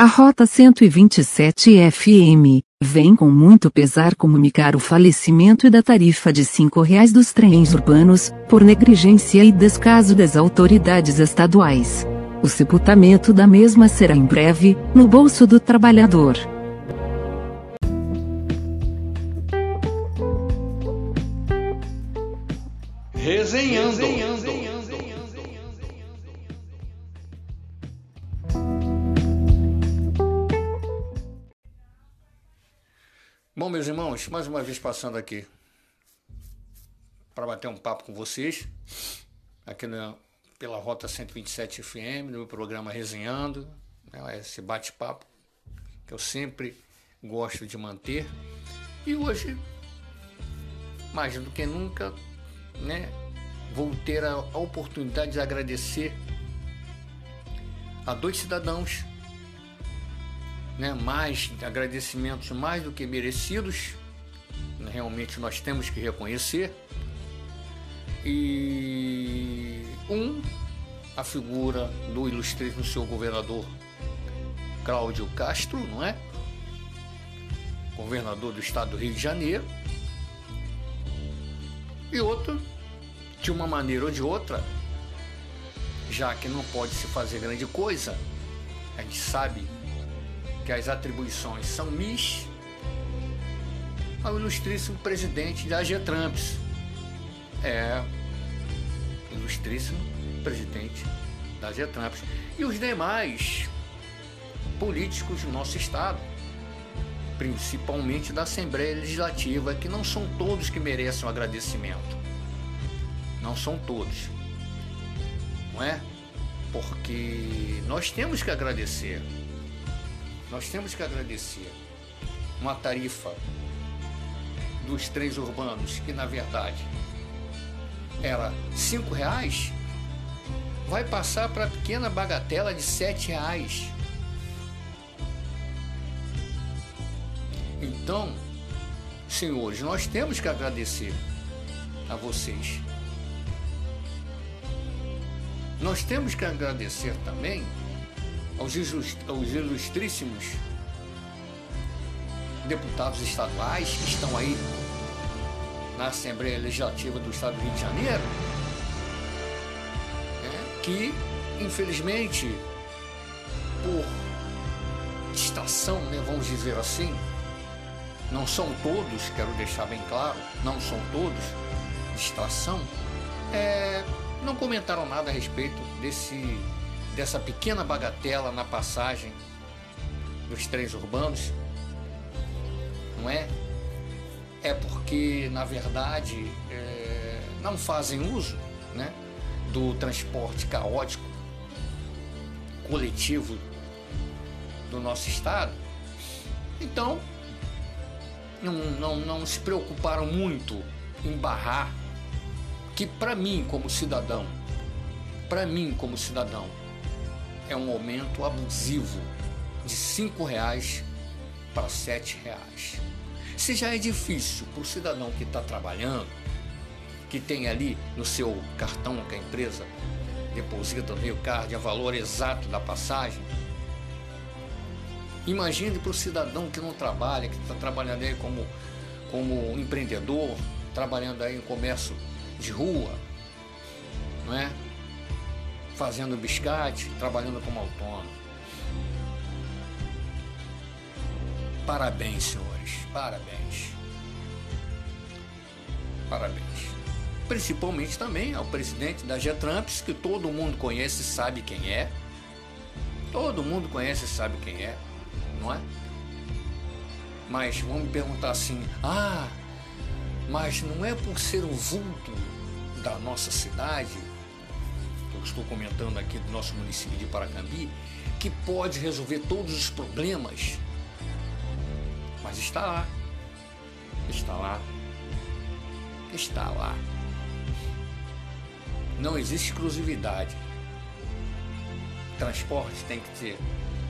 A Rota 127 FM vem com muito pesar comunicar o falecimento da tarifa de R$ 5,00 dos trens urbanos, por negligência e descaso das autoridades estaduais. O sepultamento da mesma será em breve, no bolso do trabalhador. Bom, meus irmãos, mais uma vez passando aqui para bater um papo com vocês, aqui na, pela Rota 127 FM, no meu programa Resenhando, né, esse bate-papo que eu sempre gosto de manter. E hoje, mais do que nunca, né, vou ter a, a oportunidade de agradecer a dois cidadãos, né, mais agradecimentos mais do que merecidos, realmente nós temos que reconhecer. E um, a figura do ilustríssimo seu governador Cláudio Castro, não é? Governador do estado do Rio de Janeiro. E outro, de uma maneira ou de outra, já que não pode se fazer grande coisa, a gente sabe que as atribuições são mis ao ilustríssimo presidente da Getramps. É, ilustríssimo presidente da Getramps. E os demais políticos do nosso Estado, principalmente da Assembleia Legislativa, que não são todos que merecem um agradecimento. Não são todos. Não é? Porque nós temos que agradecer. Nós temos que agradecer uma tarifa dos trens urbanos que na verdade era cinco reais vai passar para a pequena bagatela de sete reais. Então, senhores, nós temos que agradecer a vocês. Nós temos que agradecer também aos, aos ilustríssimos deputados estaduais que estão aí na Assembleia Legislativa do Estado do Rio de Janeiro, né, que infelizmente por distração, né, vamos dizer assim, não são todos, quero deixar bem claro, não são todos, distração, é, não comentaram nada a respeito desse, dessa pequena bagatela na passagem dos trens urbanos, não é? É porque, na verdade, é, não fazem uso né, do transporte caótico coletivo do nosso estado. Então, não, não, não se preocuparam muito em barrar que para mim como cidadão, para mim como cidadão, é um aumento abusivo de cinco reais para sete reais. Se já é difícil para o cidadão que está trabalhando, que tem ali no seu cartão que a empresa deposita no Rio Card a valor exato da passagem, imagine para o cidadão que não trabalha, que está trabalhando aí como, como empreendedor, trabalhando aí em comércio de rua, não é? Fazendo biscate, trabalhando como autônomo. Parabéns, senhores, parabéns. Parabéns. Principalmente também ao presidente da Getramps, que todo mundo conhece e sabe quem é. Todo mundo conhece e sabe quem é, não é? Mas vamos me perguntar assim: ah, mas não é por ser um vulto da nossa cidade, que estou comentando aqui do nosso município de Paracambi, que pode resolver todos os problemas. Mas está lá. Está lá. Está lá. Não existe exclusividade. Transporte tem que ser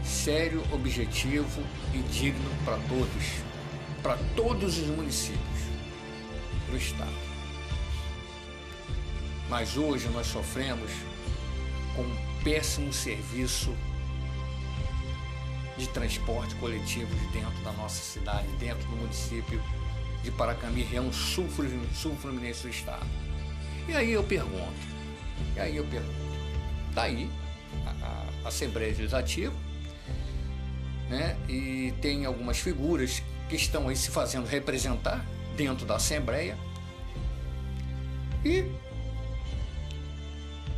sério, objetivo e digno para todos, para todos os municípios do Estado. Mas hoje nós sofremos com um péssimo serviço de transporte coletivo dentro da nossa cidade, dentro do município de Paracambi, é um sul-fluminense do estado. E aí eu pergunto, e aí eu pergunto, daí a, a Assembleia Legislativa, né, e tem algumas figuras que estão aí se fazendo representar dentro da Assembleia. E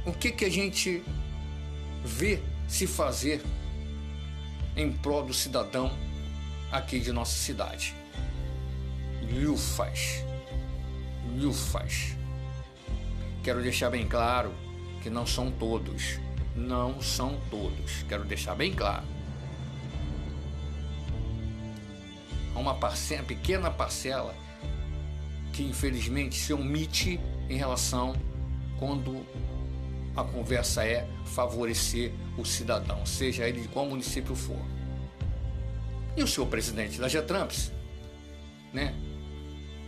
o que, que a gente vê se fazer em prol do cidadão aqui de nossa cidade? Lufas. Lufas. Quero deixar bem claro que não são todos. Não são todos. Quero deixar bem claro. Há uma pequena parcela que infelizmente se omite em relação quando a conversa é favorecer o cidadão, seja ele de qual município for. E o senhor presidente da Getramps, né?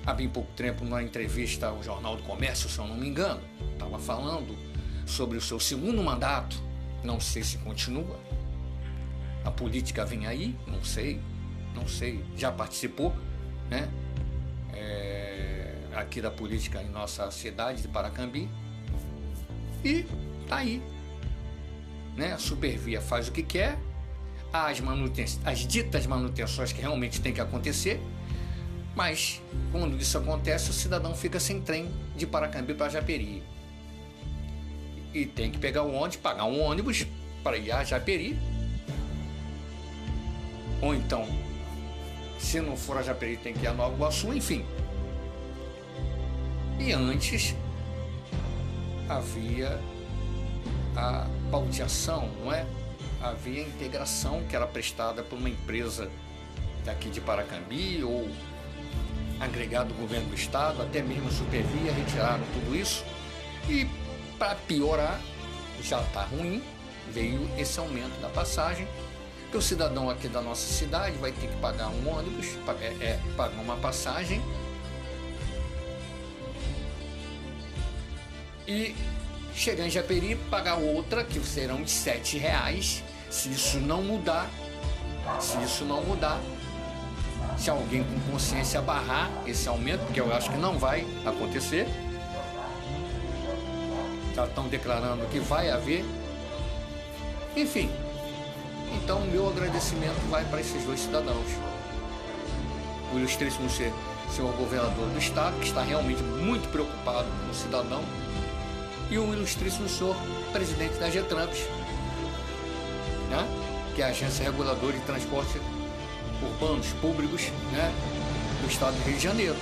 Há bem pouco tempo, numa entrevista ao Jornal do Comércio, se eu não me engano, estava falando sobre o seu segundo mandato. Não sei se continua. A política vem aí, não sei, não sei. Já participou, né? É, aqui da política em nossa cidade de Paracambi. E tá aí. Né? A Supervia faz o que quer, as, manuten as ditas manutenções que realmente tem que acontecer, mas quando isso acontece, o cidadão fica sem trem de Paracambi para Japeri. E tem que pegar o ônibus, pagar um ônibus para ir a Japeri. Ou então, se não for a Japeri, tem que ir a Nova Iguaçu, enfim. E antes havia a pauteação, não é? Havia integração que era prestada por uma empresa daqui de Paracambi ou agregado do governo do estado, até mesmo a Supervia, retiraram tudo isso. E para piorar, já está ruim, veio esse aumento da passagem, que o cidadão aqui da nossa cidade vai ter que pagar um ônibus, é, é, pagar uma passagem e chegar em Japeri, pagar outra, que serão de sete reais. Se isso não mudar, se isso não mudar, se alguém com consciência barrar esse aumento, porque eu acho que não vai acontecer, já estão declarando que vai haver. Enfim, então meu agradecimento vai para esses dois cidadãos. O ilustríssimo senhor governador do estado, que está realmente muito preocupado com o cidadão, e o ilustríssimo senhor presidente da Getramps, né? que é a Agência Reguladora de Transporte Urbanos Públicos né? do estado do Rio de Janeiro.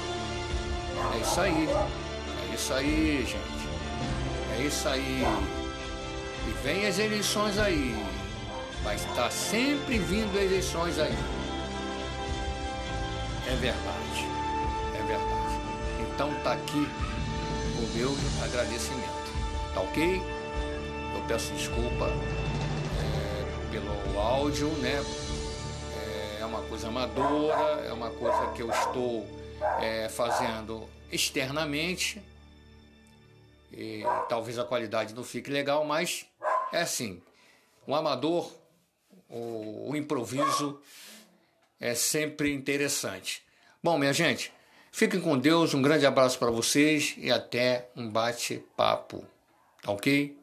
É isso aí, é isso aí, gente. É isso aí. E vem as eleições aí. Vai estar sempre vindo eleições aí. É verdade. É verdade. Então tá aqui o meu agradecimento. Tá ok? Eu peço desculpa é, pelo áudio, né? É, é uma coisa amadora, é uma coisa que eu estou é, fazendo externamente. E talvez a qualidade não fique legal, mas é assim: o amador, o, o improviso é sempre interessante. Bom, minha gente, fiquem com Deus, um grande abraço para vocês e até um bate-papo. Ok?